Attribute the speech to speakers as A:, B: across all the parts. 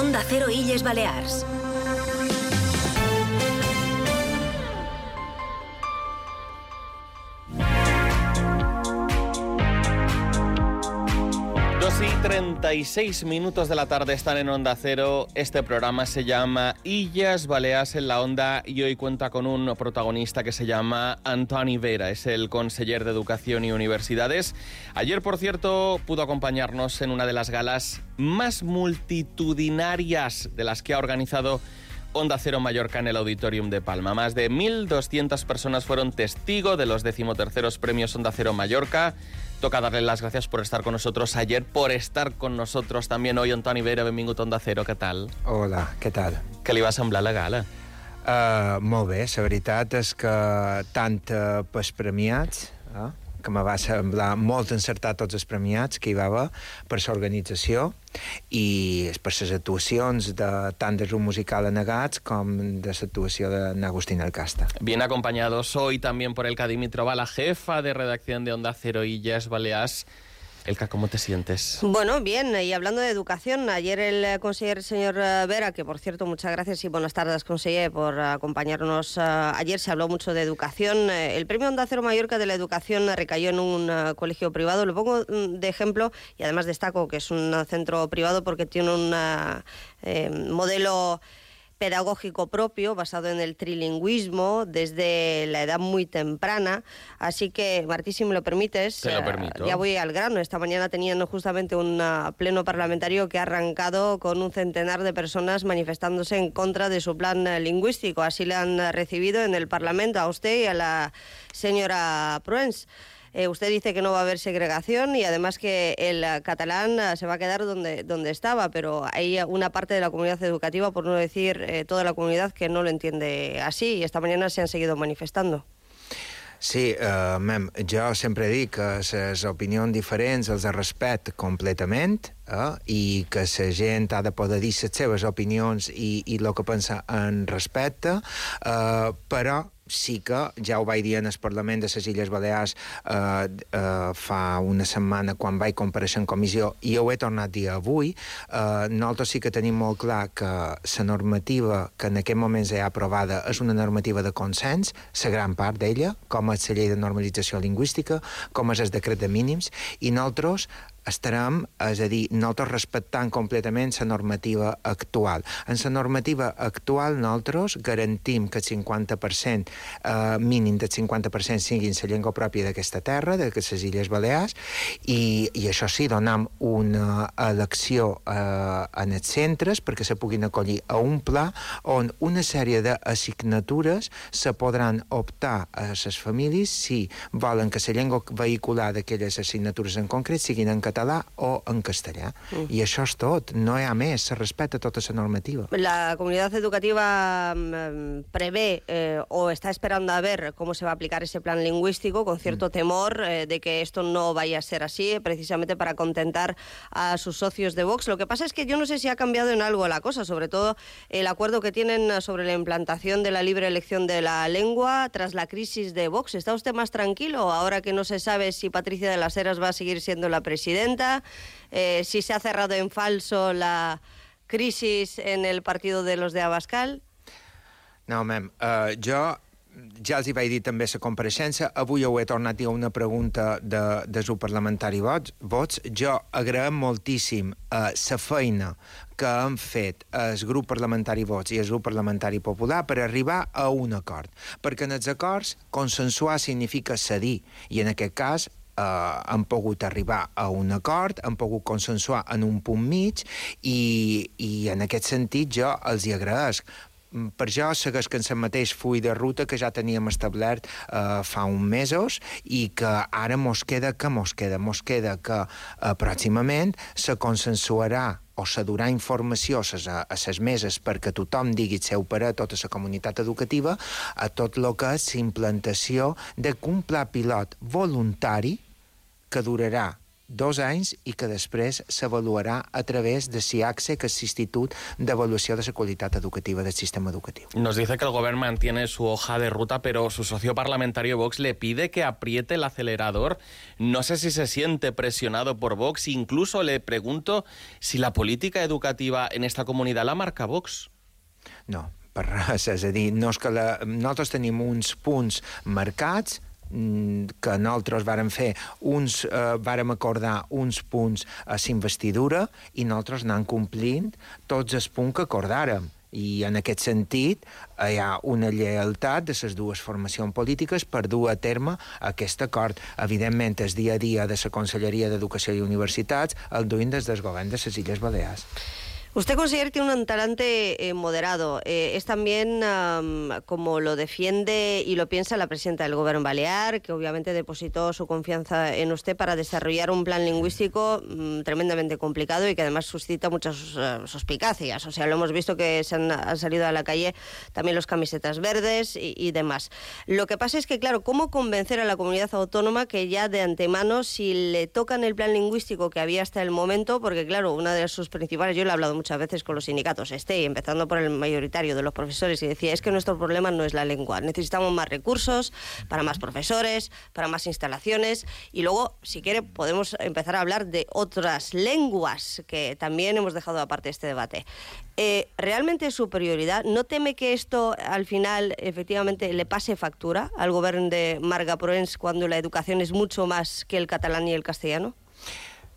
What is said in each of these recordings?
A: Onda Cero Illes Balears.
B: 36 minutos de la tarde están en Onda Cero. Este programa se llama Illas Baleas en la Onda y hoy cuenta con un protagonista que se llama Antoni Vera. Es el conseller de Educación y Universidades. Ayer, por cierto, pudo acompañarnos en una de las galas más multitudinarias de las que ha organizado Onda Cero Mallorca en el Auditorium de Palma. Más de 1.200 personas fueron testigo de los decimoterceros premios Onda Cero Mallorca. Toca darle las gracias por estar con nosotros ayer, por estar con nosotros también hoy, Antoni Vera, benvingut a Onda Cero, què tal?
C: Hola, què tal?
B: Què li va semblar la gala?
C: Uh, molt bé, la veritat és que tant uh, pels premiats, eh, que me va semblar molt encertat tots els premiats que hi va haver per l'organització i per les actuacions de, tant de grup musical Anegats com de l'actuació d'Agustín Alcasta.
B: Bien acompañados hoy también por Elka Dimitrova, la jefa de redacción de Onda Cero Illas Baleas. Elka, ¿cómo te sientes?
D: Bueno, bien, y hablando de educación, ayer el consejero señor eh, Vera, que por cierto, muchas gracias y buenas tardes, conseller, por acompañarnos. eh, ayer se habló mucho de educación. Eh, El premio Onda Cero Mallorca de la Educación recayó en un colegio privado. Lo pongo mm, de ejemplo y además destaco que es un centro privado porque tiene un eh, modelo pedagógico propio basado en el trilingüismo desde la edad muy temprana. Así que, Martí, si me lo permites,
B: Te lo
D: eh,
B: permito.
D: ya voy al grano. Esta mañana tenían justamente un ah, pleno parlamentario que ha arrancado con un centenar de personas manifestándose en contra de su plan eh, lingüístico. Así le han recibido en el Parlamento a usted y a la señora Pruens. Eh, usted dice que no va a haber segregación y además que el eh, catalán eh, se va a quedar donde, donde estaba, pero hay una parte de la comunidad educativa, por no decir eh, toda la comunidad, que no lo entiende así y esta mañana se han seguido manifestando.
C: Sí, uh, mem, jo sempre dic que les opinions diferents els respecte completament eh, i que la gent ha de poder dir les seves opinions i, i el que pensa en respecte, uh, però sí que ja ho vaig dir en el Parlament de les Illes Balears eh, eh, fa una setmana quan vaig compareixer en comissió i ho he tornat a dir avui eh, nosaltres sí que tenim molt clar que la normativa que en aquest moment ja aprovada és una normativa de consens la gran part d'ella, com és la llei de normalització lingüística com és el decret de mínims i nosaltres estarem, és a dir, nosaltres respectant completament la normativa actual. En la normativa actual nosaltres garantim que el 50%, eh, mínim del 50% siguin la llengua pròpia d'aquesta terra, de les Illes Balears, i, i això sí, donam una elecció eh, en els centres perquè se puguin acollir a un pla on una sèrie d'assignatures se podran optar a les famílies si volen que la llengua vehicular d'aquelles assignatures en concret siguin en català o en castellà. Mm. I això és tot, no hi ha més, se respecta tota la normativa.
D: La comunidad educativa mm, prevé eh, o está esperando a ver cómo se va a aplicar ese plan lingüístico con cierto temor eh, de que esto no vaya a ser así, precisamente para contentar a sus socios de Vox. Lo que pasa es que yo no sé si ha cambiado en algo la cosa, sobre todo el acuerdo que tienen sobre la implantación de la libre elección de la lengua tras la crisis de Vox. ¿Está usted más tranquilo ahora que no se sabe si Patricia de las Heras va a seguir siendo la presidenta? Eh, si se ha cerrado en falso la crisis en el partido de los de Abascal.
C: No, mem, uh, jo ja els hi vaig dir també la compareixença, avui ho he tornat a dir una pregunta de, de grup parlamentari vots, vots. Jo agraïm moltíssim uh, la feina que han fet el grup parlamentari Vots i el grup parlamentari Popular per arribar a un acord. Perquè en els acords consensuar significa cedir, i en aquest cas eh, han pogut arribar a un acord, han pogut consensuar en un punt mig i, i en aquest sentit jo els hi agraeix Mm, per jo segueix que en el mateix full de ruta que ja teníem establert eh, fa uns mesos i que ara mos queda que mos queda, mos queda que eh, pròximament se consensuarà o durà informació a a ses meses perquè tothom digui el seu parer, tota la comunitat educativa, a tot el que és la implantació d'un pla pilot voluntari que durarà dos anys i que després s'avaluarà a través de SIACSE, que és l'Institut d'Avaluació de la Qualitat Educativa del Sistema Educatiu.
B: Nos dice que el gobierno mantiene su hoja de ruta, pero su socio parlamentario Vox le pide que apriete el acelerador. No sé si se siente presionado por Vox. Incluso le pregunto si la política educativa en esta comunidad la marca Vox.
C: No, per res. És a dir, no és que la... nosaltres tenim uns punts marcats que nosaltres vàrem fer uns, eh, vàrem acordar uns punts a l'investidura i nosaltres anant complint tots els punts que acordàrem i en aquest sentit hi ha una lleialtat de les dues formacions polítiques per dur a terme aquest acord. Evidentment, el dia a dia de la Conselleria d'Educació i Universitats el duint des del govern de les Illes Balears.
D: Usted, conseller, tiene un talante eh, moderado. Eh, es también, como lo defiende y lo piensa la presidenta del Gobierno Balear, que obviamente depositó su confianza en usted para desarrollar un plan lingüístico um, tremendamente complicado y que además suscita muchas uh, suspicacias. O sea, lo hemos visto que se han, salido a la calle también los camisetas verdes y, y, demás. Lo que pasa es que, claro, ¿cómo convencer a la comunidad autónoma que ya de antemano, si le tocan el plan lingüístico que había hasta el momento, porque, claro, una de sus principales, yo le he hablado muchas veces con los sindicatos, este, empezando por el mayoritario de los profesores, y decía, es que nuestro problema no es la lengua, necesitamos más recursos para más profesores, para más instalaciones, y luego, si quiere, podemos empezar a hablar de otras lenguas que también hemos dejado aparte este debate. Eh, ¿Realmente es su prioridad? ¿No teme que esto al final efectivamente le pase factura al gobierno de Marga Proens cuando la educación es mucho más que el catalán y el castellano?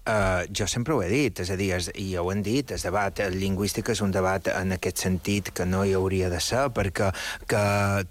C: Uh, jo sempre ho he dit, és a dir, és, i ho hem dit, el debat lingüístic és un debat en aquest sentit que no hi hauria de ser, perquè que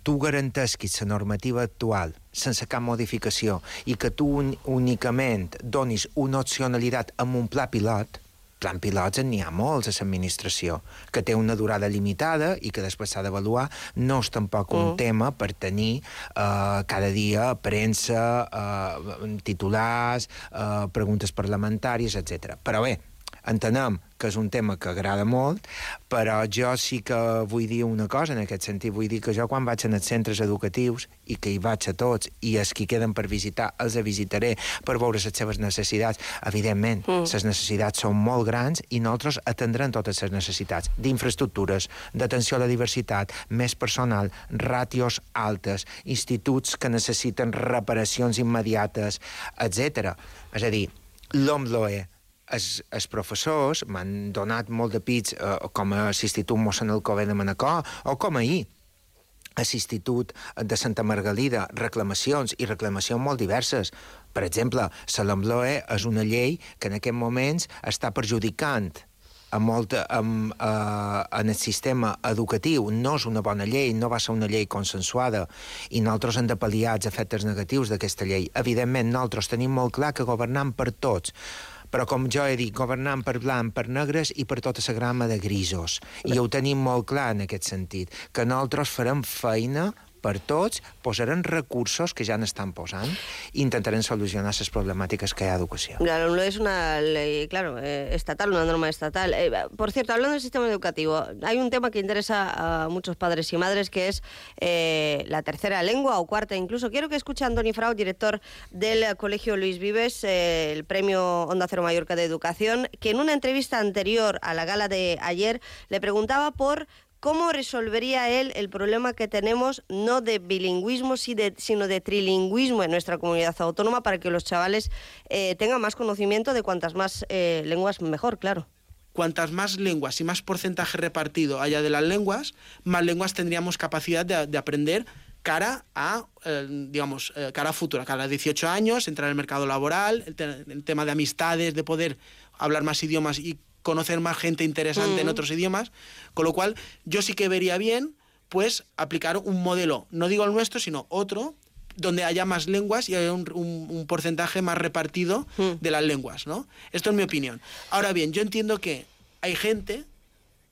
C: tu garantesquis la normativa actual sense cap modificació i que tu un, únicament donis una opcionalitat amb un pla pilot, plan pilots n'hi ha molts a l'administració, que té una durada limitada i que després s'ha d'avaluar. No és tampoc un mm. tema per tenir uh, cada dia premsa, uh, titulars, uh, preguntes parlamentàries, etc. Però bé, entenem que és un tema que agrada molt, però jo sí que vull dir una cosa en aquest sentit. Vull dir que jo quan vaig als centres educatius, i que hi vaig a tots, i els que queden per visitar, els visitaré per veure les seves necessitats. Evidentment, mm. les necessitats són molt grans i nosaltres atendrem totes les necessitats d'infraestructures, d'atenció a la diversitat, més personal, ràtios altes, instituts que necessiten reparacions immediates, etc. És a dir, l'OMLOE, els, els professors m'han donat molt de pits eh, com a l'Institut Mossèn Alcobé de Manacor o com ahir a l'Institut de Santa Margalida reclamacions i reclamacions molt diverses. Per exemple, l'Ambloe és una llei que en aquests moments està perjudicant a molta, a, a, en el sistema educatiu no és una bona llei, no va ser una llei consensuada i nosaltres hem de pal·liar els efectes negatius d'aquesta llei. Evidentment, nosaltres tenim molt clar que governam per tots, però com jo he dit, governant per blanc, per negres i per tota la grama de grisos. I ho tenim molt clar en aquest sentit, que nosaltres farem feina per tots, posarem recursos que ja n'estan posant i intentarem solucionar les problemàtiques que hi ha d'educació.
D: Claro, no es una ley, claro, eh, estatal, una norma estatal. Eh, por cierto, hablando del sistema educativo, hay un tema que interesa a muchos padres y madres, que es eh, la tercera lengua o cuarta incluso. Quiero que escuche a Antoni Frau, director del Colegio Luis Vives, el premio Onda Cero Mallorca de Educación, que en una entrevista anterior a la gala de ayer le preguntaba por ¿Cómo resolvería él el problema que tenemos no de bilingüismo, sino de trilingüismo en nuestra comunidad autónoma para que los chavales eh, tengan más conocimiento de cuantas más eh, lenguas mejor, claro?
E: Cuantas más lenguas y más porcentaje repartido haya de las lenguas, más lenguas tendríamos capacidad de, de aprender cara a, eh, digamos, cara a futura, cara a 18 años, entrar en el mercado laboral, el, el tema de amistades, de poder hablar más idiomas y conocer más gente interesante mm. en otros idiomas, con lo cual yo sí que vería bien pues aplicar un modelo, no digo el nuestro, sino otro, donde haya más lenguas y haya un, un, un porcentaje más repartido mm. de las lenguas, ¿no? Esto es mi opinión. Ahora bien, yo entiendo que hay gente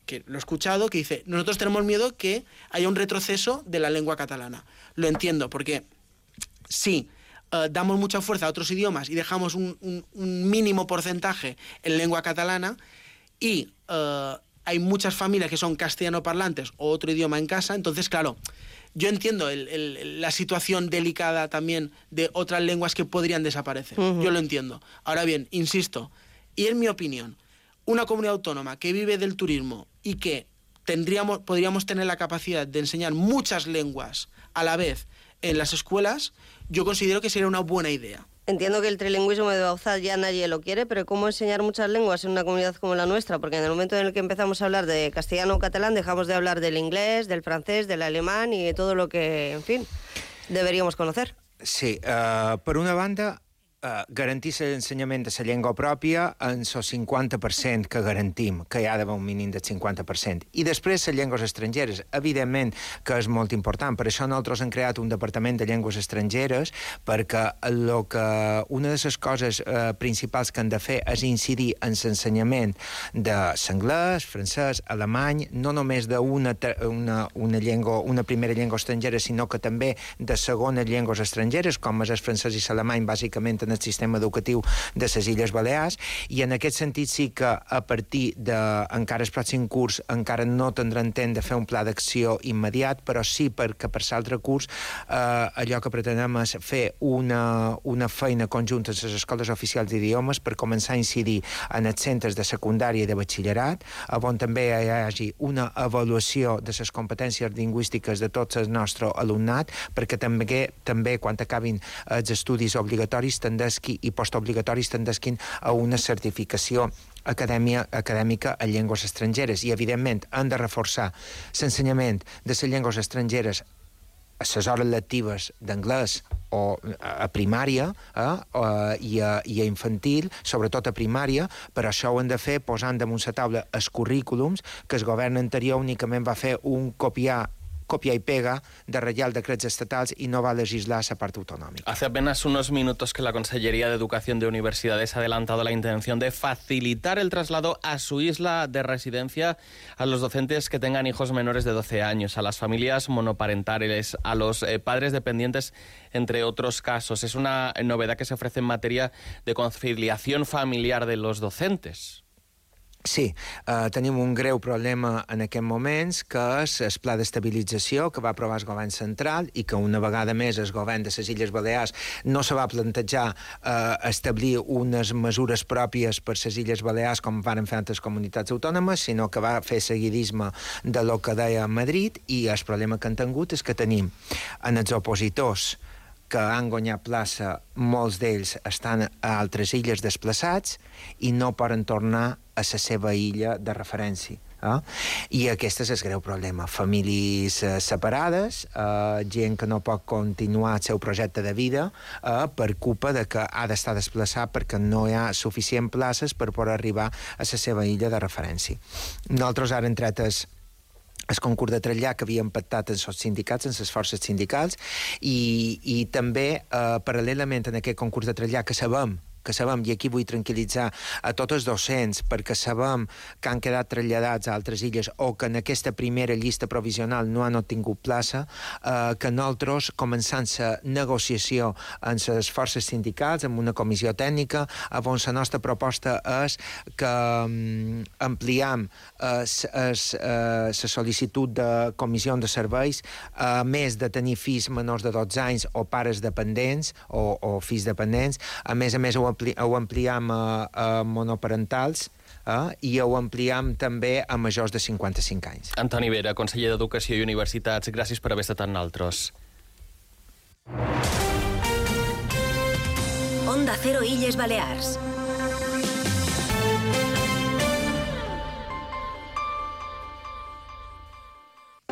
E: que lo he escuchado, que dice, nosotros tenemos miedo que haya un retroceso de la lengua catalana. Lo entiendo, porque sí, uh, damos mucha fuerza a otros idiomas y dejamos un, un, un mínimo porcentaje en lengua catalana y uh, hay muchas familias que son castellano parlantes o otro idioma en casa, entonces, claro, yo entiendo el, el, la situación delicada también de otras lenguas que podrían desaparecer. Uh -huh. Yo lo entiendo. Ahora bien, insisto, y en mi opinión, una comunidad autónoma que vive del turismo y que tendríamos, podríamos tener la capacidad de enseñar muchas lenguas a la vez en las escuelas, yo considero que sería una buena idea.
D: Entiendo que el trilingüismo de Bauzá ya nadie lo quiere, pero ¿cómo enseñar muchas lenguas en una comunidad como la nuestra? Porque en el momento en el que empezamos a hablar de castellano o catalán, dejamos de hablar del inglés, del francés, del alemán y de todo lo que, en fin, deberíamos conocer.
C: Sí, uh, per una banda, uh, garantir l'ensenyament de la llengua pròpia en el 50% que garantim, que hi ha d'haver un mínim del 50%. I després les llengües estrangeres, evidentment que és molt important. Per això nosaltres hem creat un departament de llengües estrangeres perquè lo que, una de les coses uh, principals que han de fer és incidir en l'ensenyament de l'anglès, francès, alemany, no només d'una una, una, llengua, una primera llengua estrangera, sinó que també de segones llengües estrangeres, com és el francès i l'alemany, bàsicament en el sistema educatiu de les Illes Balears i en aquest sentit sí que a partir de encara el pròxim curs encara no tindran temps de fer un pla d'acció immediat, però sí perquè per l'altre curs eh, allò que pretenem és fer una, una feina conjunta amb les escoles oficials d'idiomes per començar a incidir en els centres de secundària i de batxillerat, on també hi hagi una avaluació de les competències lingüístiques de tots el nostre alumnat, perquè també, també quan acabin els estudis obligatoris tendesqui i postobligatoris tendesquin a una certificació acadèmia, acadèmica en llengües estrangeres. I, evidentment, han de reforçar l'ensenyament de les llengües estrangeres a les hores lectives d'anglès o a primària eh, i, a, i a infantil, sobretot a primària, però això ho han de fer posant damunt la taula els currículums que el govern anterior únicament va fer un copiar copia y pega de Real Decrets Estatals y no va legislar esa parte autonómica.
B: Hace apenas unos minutos que la Consellería de Educación de Universidades ha adelantado la intención de facilitar el traslado a su isla de residencia a los docentes que tengan hijos menores de 12 años, a las familias monoparentales, a los eh, padres dependientes, entre otros casos. Es una novedad que se ofrece en materia de conciliación familiar de los docentes.
C: Sí, uh, tenim un greu problema en aquest moments, que és el pla d'estabilització que va aprovar el govern central i que una vegada més el govern de les Illes Balears no se va plantejar uh, establir unes mesures pròpies per les Illes Balears com van fer altres comunitats autònomes, sinó que va fer seguidisme de lo que deia Madrid i el problema que han tingut és que tenim en els opositors que han guanyat plaça, molts d'ells estan a altres illes desplaçats i no poden tornar a la seva illa de referència. Eh? I aquest és el greu problema. Famílies eh, separades, eh, gent que no pot continuar el seu projecte de vida eh, per culpa de que ha d'estar desplaçat perquè no hi ha suficient places per poder arribar a la seva illa de referència. Nosaltres ara hem tret el el concurs de trasllat que havien pactat amb els sindicats, amb les forces sindicals, i, i també, eh, paral·lelament en aquest concurs de trasllat que sabem que sabem, i aquí vull tranquil·litzar a tots els docents, perquè sabem que han quedat traslladats a altres illes o que en aquesta primera llista provisional no han obtingut plaça, eh, que nosaltres, començant la negociació amb les forces sindicals, amb una comissió tècnica, on la nostra proposta és que um, ampliam la eh, eh, sol·licitud de comissió de serveis, a més de tenir fills menors de 12 anys o pares dependents o, o fills dependents, a més a més ho ampli ho ampliam a, a monoparentals eh, i ho ampliam també a majors de 55 anys.
B: Antoni Vera, conseller d'Educació i Universitats, gràcies per haver estat amb nosaltres.
A: Onda Cero Illes Balears.